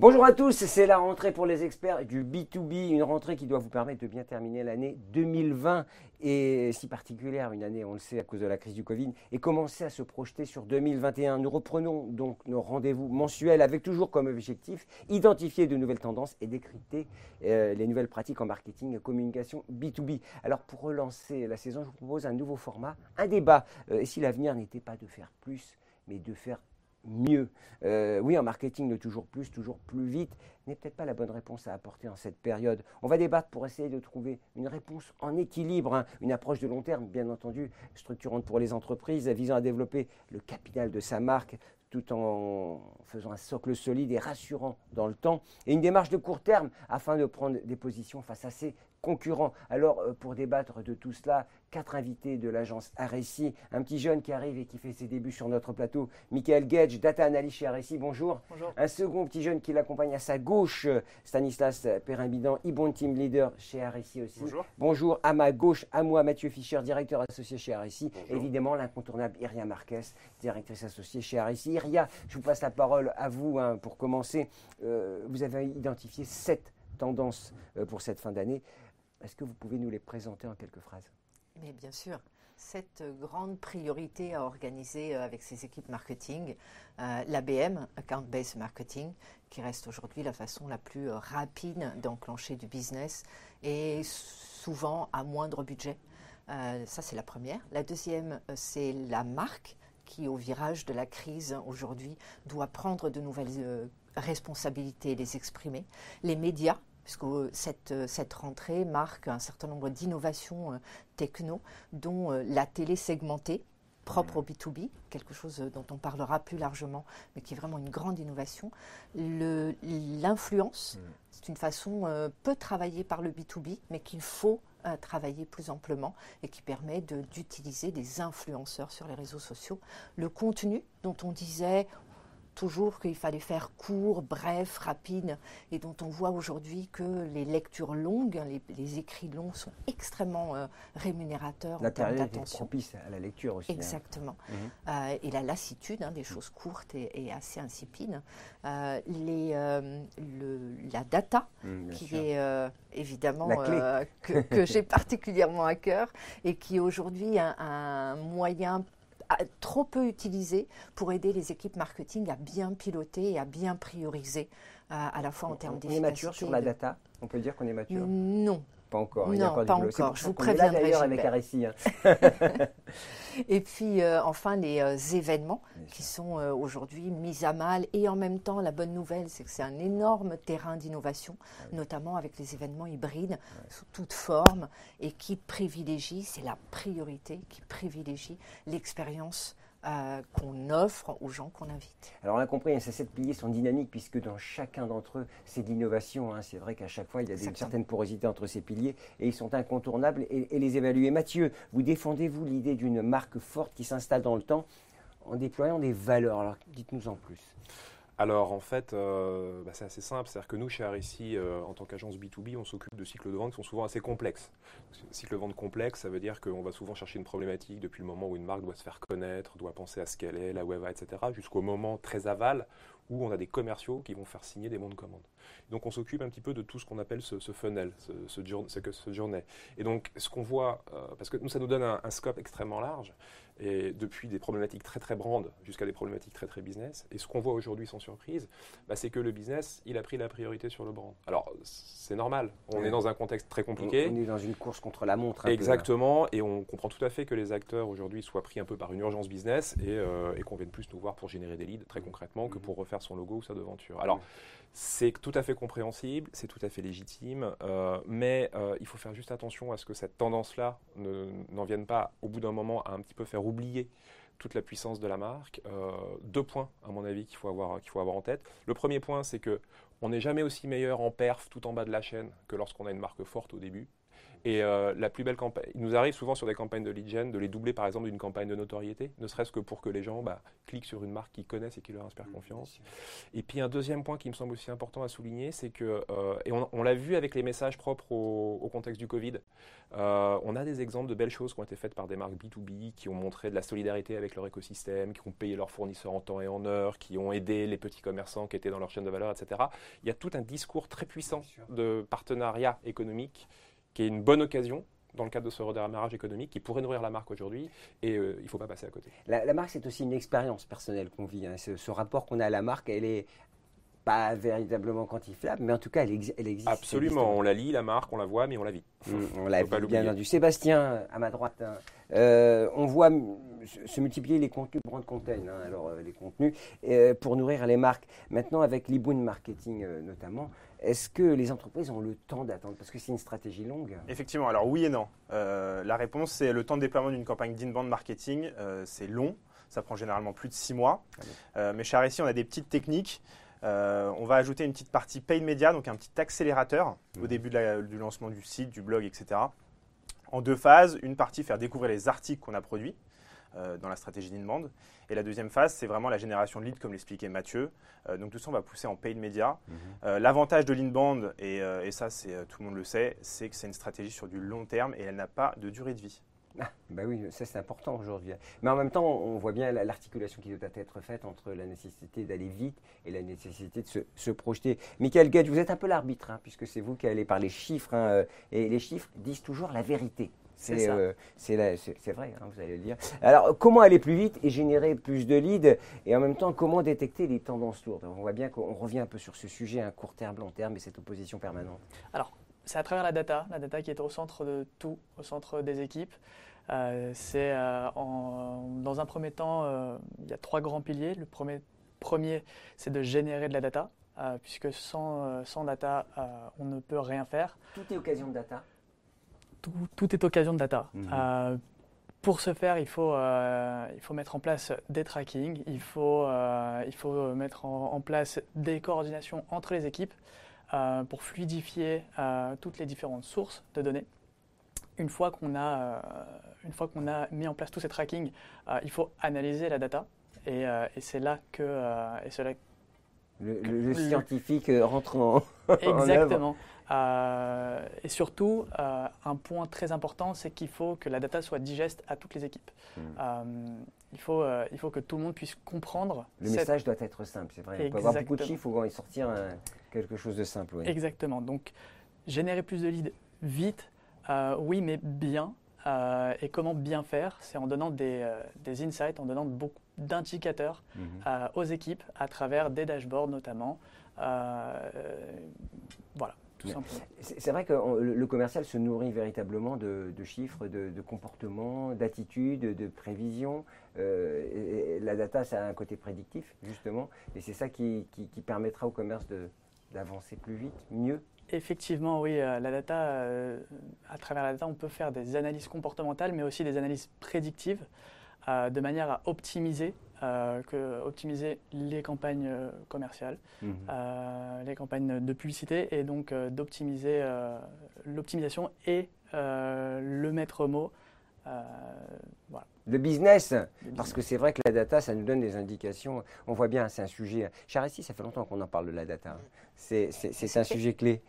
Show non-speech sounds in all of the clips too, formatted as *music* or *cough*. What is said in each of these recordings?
Bonjour à tous, c'est la rentrée pour les experts du B2B, une rentrée qui doit vous permettre de bien terminer l'année 2020 et si particulière, une année, on le sait, à cause de la crise du Covid, et commencer à se projeter sur 2021. Nous reprenons donc nos rendez-vous mensuels avec toujours comme objectif identifier de nouvelles tendances et décrypter euh, les nouvelles pratiques en marketing et communication B2B. Alors pour relancer la saison, je vous propose un nouveau format, un débat. Euh, et si l'avenir n'était pas de faire plus, mais de faire mieux. Euh, oui, en marketing, le toujours plus, toujours plus vite n'est peut-être pas la bonne réponse à apporter en cette période. On va débattre pour essayer de trouver une réponse en équilibre, hein. une approche de long terme, bien entendu, structurante pour les entreprises, visant à développer le capital de sa marque tout en faisant un socle solide et rassurant dans le temps, et une démarche de court terme afin de prendre des positions face à ces concurrents. Alors, euh, pour débattre de tout cela, quatre invités de l'agence RSI, un petit jeune qui arrive et qui fait ses débuts sur notre plateau, Michael Gage, data analyst chez RSI, bonjour. Bonjour. Un second petit jeune qui l'accompagne à sa gauche, Stanislas Perrimbidan, Ibon Team Leader chez RSI aussi. Bonjour. Bonjour. À ma gauche, à moi, Mathieu Fischer, directeur associé chez RSI. Évidemment, l'incontournable Iria Marquez, directrice associée chez RSI. Iria, je vous passe la parole à vous hein, pour commencer. Euh, vous avez identifié sept tendances euh, pour cette fin d'année. Est-ce que vous pouvez nous les présenter en quelques phrases? Bien sûr, cette grande priorité à organiser euh, avec ses équipes marketing, euh, l'ABM, Account Based Marketing, qui reste aujourd'hui la façon la plus euh, rapide d'enclencher du business et souvent à moindre budget. Ça, c'est la première. La deuxième, c'est la marque qui, au virage de la crise aujourd'hui, doit prendre de nouvelles responsabilités et les exprimer. Les médias, puisque euh, cette, euh, cette rentrée marque un certain nombre d'innovations euh, techno, dont la télé segmentée, propre au B2B, quelque chose dont on parlera plus largement, mais qui est vraiment une grande innovation. L'influence, c'est une façon euh, peu travaillée par le B2B, mais qu'il faut euh, travailler plus amplement et qui permet de- d'utiliser des influenceurs sur les réseaux sociaux. Le contenu dont on disait toujours qu'il fallait faire court, bref, rapide, et dont on voit aujourd'hui que les lectures longues, les, les écrits longs sont extrêmement euh, rémunérateurs en termes d'attention. propice à la lecture aussi. hein. Exactement. Mhm. Euh, et la lassitude, hein, des choses courtes et, et assez insipides. Euh, les, le- la data, Mhm, qui sûr. est évidemment que, que j'ai *laughs* particulièrement à cœur et qui est aujourd'hui un, un moyen trop peu utilisé pour aider les équipes marketing à bien piloter et à bien prioriser euh, à la fois en termes on est d'efficacité. mature sur la data? On peut dire qu'on est mature? Non. Pas encore. il Non, encore pas encore. Je vous préviendrai, d'ailleurs avec hein. *laughs* *laughs* Et puis euh, enfin les euh, événements qui sont euh, aujourd'hui mis à mal et en même temps la bonne nouvelle c'est que c'est un énorme terrain d'innovation, notamment avec les événements hybrides sous toute forme et qui privilégient, c'est la priorité, qui privilégie l'expérience euh, qu'on offre aux gens qu'on invite. Alors on l'a compris, hein, ces sept piliers sont dynamiques puisque dans chacun d'entre eux, c'est de l'innovation. hein. C'est vrai qu'à chaque fois, il y a des- une Exactement. certaine porosité entre ces piliers et ils sont incontournables et, et les évaluer. Mathieu, vous défendez-vous l'idée d'une marque forte qui s'installe dans le temps en déployant des valeurs? Alors dites-nous en plus. Alors en fait, euh, bah, c'est assez simple. C'est-à-dire que nous, chez RSI, euh, en tant qu'agence B2B, on s'occupe de cycles de vente qui sont souvent assez complexes. Cycle de vente complexe, ça veut dire qu'on va souvent chercher une problématique depuis le moment où une marque doit se faire connaître, doit penser à ce qu'elle est, la web, etc., jusqu'au moment très aval où on a des commerciaux qui vont faire signer des bons de commande. Donc on s'occupe un petit peu de tout ce qu'on appelle ce, funnel, ce, journée. Et donc ce qu'on voit, euh, parce que nous ça nous donne un scope extrêmement large, et depuis des problématiques très très brandes jusqu'à des problématiques très très business. Et ce qu'on voit aujourd'hui sans surprise, bah, c'est que le business, il a pris la priorité sur le brand. Alors c'est normal, on Ouais. est dans un contexte très compliqué. on est dans une course contre la montre. un peu. Exactement, et on comprend tout à fait que les acteurs aujourd'hui soient pris un peu par une urgence business et, euh, et qu'on vienne plus nous voir pour générer des leads très concrètement que pour refaire son logo ou sa devanture. Alors, c'est tout à fait compréhensible, c'est tout à fait légitime, euh, mais euh, il faut faire juste attention à ce que cette tendance-là ne- n'en vienne pas au bout d'un moment à un petit peu faire oublier toute la puissance de la marque. Euh, deux points, à mon avis, qu'il faut, avoir, faut avoir en tête. Le premier point, c'est que on n'est jamais aussi meilleur en perf tout en bas de la chaîne que lorsqu'on a une marque forte au début. Et euh, la plus belle campagne, il nous arrive souvent sur des campagnes de lead gen de les doubler par exemple d'une campagne de notoriété, ne serait-ce que pour que les gens bah, cliquent sur une marque qu'ils connaissent et qui leur inspire confiance. Et puis un deuxième point qui me semble aussi important à souligner, c'est que, euh, et on, l'a vu avec les messages propres au, contexte du Covid, euh, on a des exemples de belles choses qui ont été faites par des marques B2B, qui ont montré de la solidarité avec leur écosystème, qui ont payé leurs fournisseurs en temps et en heure, qui ont aidé les petits commerçants qui étaient dans leur chaîne de valeur, etc. Il y a tout un discours très puissant de partenariat économique qui est une bonne occasion dans le cadre de ce redémarrage économique qui pourrait nourrir la marque aujourd'hui et euh, il ne faut pas passer à côté. La, marque, c'est aussi une expérience personnelle qu'on vit. Hein. Ce, rapport qu'on a à la marque, elle est pas véritablement quantifiable, mais en tout cas, elle, existe. Absolument, on la lit, la marque, on la voit, mais on la vit. Mmh, on la vit, bien entendu. Sébastien, à ma droite, hein. euh, on voit se multiplier les contenus brand content, hein, alors euh, les contenus, pour nourrir les marques. Maintenant, avec l'inbound marketing notamment, est-ce que les entreprises ont le temps d'attendre? Parce que c'est une stratégie longue. Effectivement, alors oui et non. Euh, la réponse, c'est le temps de déploiement d'une campagne d'inbound marketing, euh, c'est long. Ça prend généralement plus de six mois. Euh, mais chez Aressi, on a des petites techniques. on va ajouter une petite partie paid media, donc un petit accélérateur au mmh. début du lancement du site, du blog, etc. En deux phases. Une partie, faire découvrir les articles qu'on a produits. Euh, dans la stratégie d'inbound. Et la deuxième phase, c'est vraiment la génération de leads, comme l'expliquait Mathieu. Euh, donc tout ça, on va pousser en paid media. Mhm. Euh, l'avantage de l'inbound, et, et ça, c'est tout le monde le sait, c'est que c'est une stratégie sur du long terme et elle n'a pas de durée de vie. Ah, bah oui, ça c'est important aujourd'hui. Mais en même temps, on voit bien l'articulation qui doit être faite entre la nécessité d'aller vite et la nécessité de se, projeter. Michael Gage, vous êtes un peu l'arbitre, hein, puisque c'est vous qui allez par les chiffres, hein, et les chiffres disent toujours la vérité. C'est euh, vrai, hein, vous allez le dire. Alors, comment aller plus vite et générer plus de leads Et en même temps, comment détecter les tendances lourdes? On voit bien qu'on revient un peu sur ce sujet, un court terme, long terme, et cette opposition permanente. Alors, c'est à travers la data, la data qui est au centre de tout, au centre des équipes. Euh, c'est euh, dans un premier temps, il y a trois grands piliers. Le premier, premier c'est de générer de la data, puisque sans, sans data, on ne peut rien faire. Tout est occasion de data tout, est occasion de data. Mhm. Euh, pour ce faire, il faut, euh, il faut mettre en place des tracking, il faut, euh, il faut mettre en, place des coordinations entre les équipes pour fluidifier toutes les différentes sources de données. Une fois qu'on a, une fois qu'on a mis en place tous ces tracking, il faut analyser la data et, et c'est là que, et là le, le, scientifique rentre en, *laughs* Exactement. Euh, et surtout, euh, un point très important, c'est qu'il faut que la data soit digeste à toutes les équipes. Hmm. Euh, il, faut, il faut que tout le monde puisse comprendre. Le message doit être simple, c'est vrai. Il faut avoir beaucoup de chiffres, il faut y sortir quelque chose de simple. Exactement. Donc, générer plus de leads vite, oui, mais bien. et comment bien faire C'est en donnant des, des, insights, en donnant beaucoup d'indicateurs mhm. aux équipes à travers des dashboards notamment. voilà. C'est vrai que le commercial se nourrit véritablement de, chiffres, de, comportements, d'attitudes, de prévisions. Euh, la data, ça a un côté prédictif, justement, et c'est ça qui, permettra au commerce d'avancer plus vite, mieux. Effectivement, oui, euh, la data, euh, à travers la data, on peut faire des analyses comportementales, mais aussi des analyses prédictives, de manière à optimiser euh, que optimiser les campagnes euh, commerciales, mhm. euh, les campagnes de publicité, et donc d'optimiser l'optimisation et le maître mot. Voilà. Le business, parce que c'est vrai que la data, ça nous donne des indications. On voit bien, c'est un sujet. Charissi, ça fait longtemps qu'on en parle de la data. C'est un sujet clé.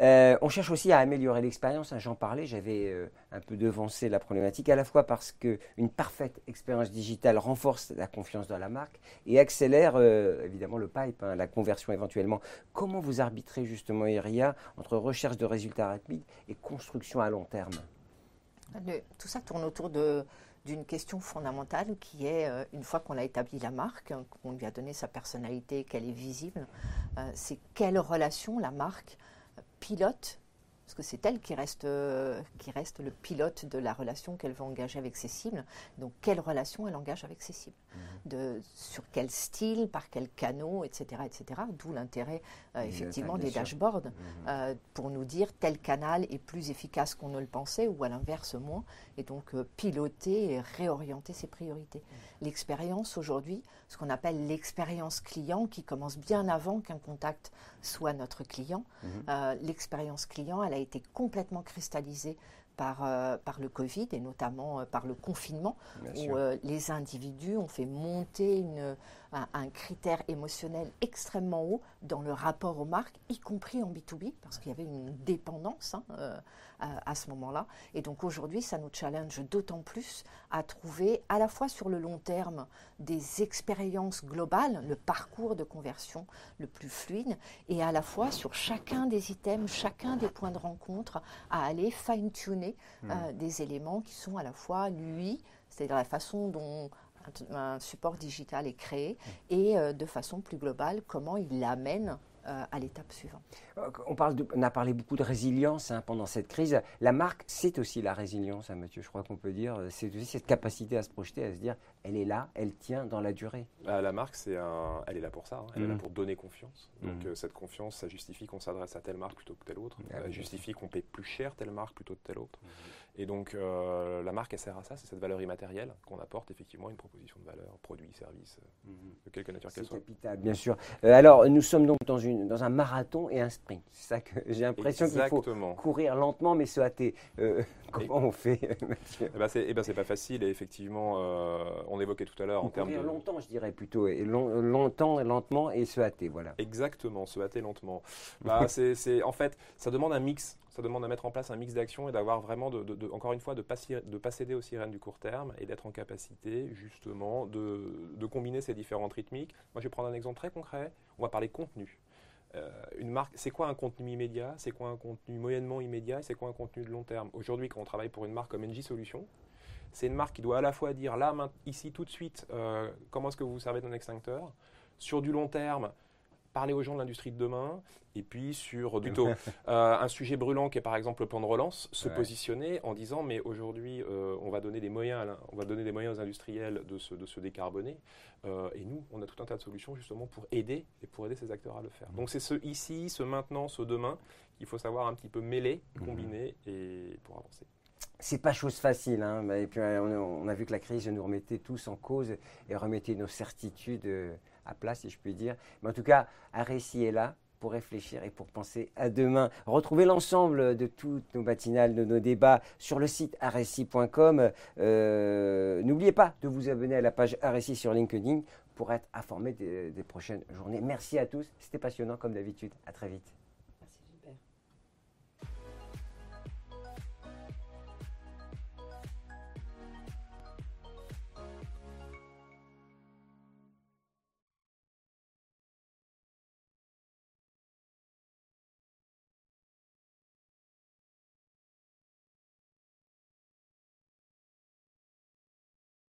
Euh, on cherche aussi à améliorer l'expérience. Hein, j'en parlais, j'avais euh, un peu devancé la problématique, à la fois parce qu'une parfaite expérience digitale renforce la confiance dans la marque et accélère euh, évidemment le pipe, hein, la conversion éventuellement. Comment vous arbitrez justement, Iria, entre recherche de résultats rapides et construction à long terme? Tout ça tourne autour d'une question fondamentale qui est, une fois qu'on a établi la marque, hein, qu'on lui a donné sa personnalité, qu'elle est visible, c'est quelle relation la marque pilote, parce que c'est elle qui reste, qui reste le pilote de la relation qu'elle va engager avec ses cibles. Donc, quelle relation elle engage avec ses cibles mhm. de, Sur quel style, par quel canot, etc. etc. D'où l'intérêt, euh, effectivement, des dashboards mhm. euh, pour nous dire tel canal est plus efficace qu'on ne le pensait ou à l'inverse moins. Et donc, euh, piloter et réorienter ses priorités. Mhm. L'expérience aujourd'hui, ce qu'on appelle l'expérience client, qui commence bien avant qu'un contact soit notre client, l'expérience client, elle elle a été complètement cristallisée par, par le Covid et notamment par le confinement, où les individus ont fait monter une, un, critère émotionnel extrêmement haut dans le rapport aux marques, y compris en B2B, parce qu'il y avait une dépendance hein, euh, à, ce moment-là. Et donc aujourd'hui, ça nous challenge d'autant plus à trouver à la fois sur le long terme des expériences globales, le parcours de conversion le plus fluide, et à la fois sur chacun des items, chacun des points de rencontre, à aller fine-tuner euh, mmh. des éléments qui sont à la fois lui, c'est-à-dire la façon dont un support digital est créé et euh, de façon plus globale, comment il l'amène euh, à l'étape suivante. Euh, on, parle on a parlé beaucoup de résilience hein, pendant cette crise. La marque, c'est aussi la résilience, hein, Mathieu, je crois qu'on peut dire. C'est aussi cette capacité à se projeter, à se dire, elle est là, elle tient dans la durée. Bah, la marque, c'est un... elle est là pour ça, hein. elle est là mmh. pour donner confiance. Donc mmh. cette confiance, ça justifie qu'on s'adresse à telle marque plutôt que telle autre. Ah ça justifie qu'on paye plus cher telle marque plutôt que telle autre. Mmh. Et donc, euh, la marque, elle sert à ça, c'est cette valeur immatérielle qu'on apporte effectivement une proposition de valeur, produit, service, euh, mhm. de quelque nature qu'elle soit. capital, bien sûr. Euh, alors, nous sommes donc dans, une, dans un marathon et un sprint. C'est ça que j'ai l'impression qu'il faut courir lentement mais se hâter. comment on fait, Mathieu Eh bien, c'est eh ben, pas facile. Et effectivement, on évoquait tout à l'heure en termes de. longtemps, je dirais plutôt. Et longtemps, lentement et se hâter, voilà. Exactement, se hâter lentement. bah, c'est, en fait, ça demande un mix ça demande à mettre en place un mix d'actions et d'avoir vraiment, de, encore une fois, de ne pas, pas céder aux sirènes du court terme et d'être en capacité justement de, combiner ces différentes rythmiques. Moi, je vais prendre un exemple très concret. On va parler contenu. Euh, une marque, c'est quoi un contenu immédiat? C'est quoi un contenu moyennement immédiat? C'est quoi un contenu de long terme? Aujourd'hui, quand on travaille pour une marque comme NJ Solutions, c'est une marque qui doit à la fois dire là, ici, tout de suite, euh, comment est-ce que vous vous servez d'un extincteur Sur du long terme, parler aux gens de l'industrie de demain, et puis sur plutôt euh, un sujet brûlant qui est par exemple le plan de relance, se positionner en disant mais aujourd'hui euh, on va donner des moyens, on va donner des moyens aux industriels de se, de se décarboner, euh, et nous on a tout un tas de solutions justement pour aider et pour aider ces acteurs à le faire. Donc c'est ce ici, ce maintenant, ce demain qu'il faut savoir un petit peu mêler, mhm. combiner et pour avancer c'est pas chose facile. Hein. Et puis on a vu que la crise nous remettait tous en cause et remettait nos certitudes à place, si je puis dire. Mais en tout cas, un est là pour réfléchir et pour penser à demain. Retrouvez l'ensemble de toutes nos matinales, de nos débats sur le site aresi.com. Euh, n'oubliez pas de vous abonner à la page Aresi sur LinkedIn pour être informé des prochaines journées. Merci à tous. C'était passionnant comme d'habitude. À très vite.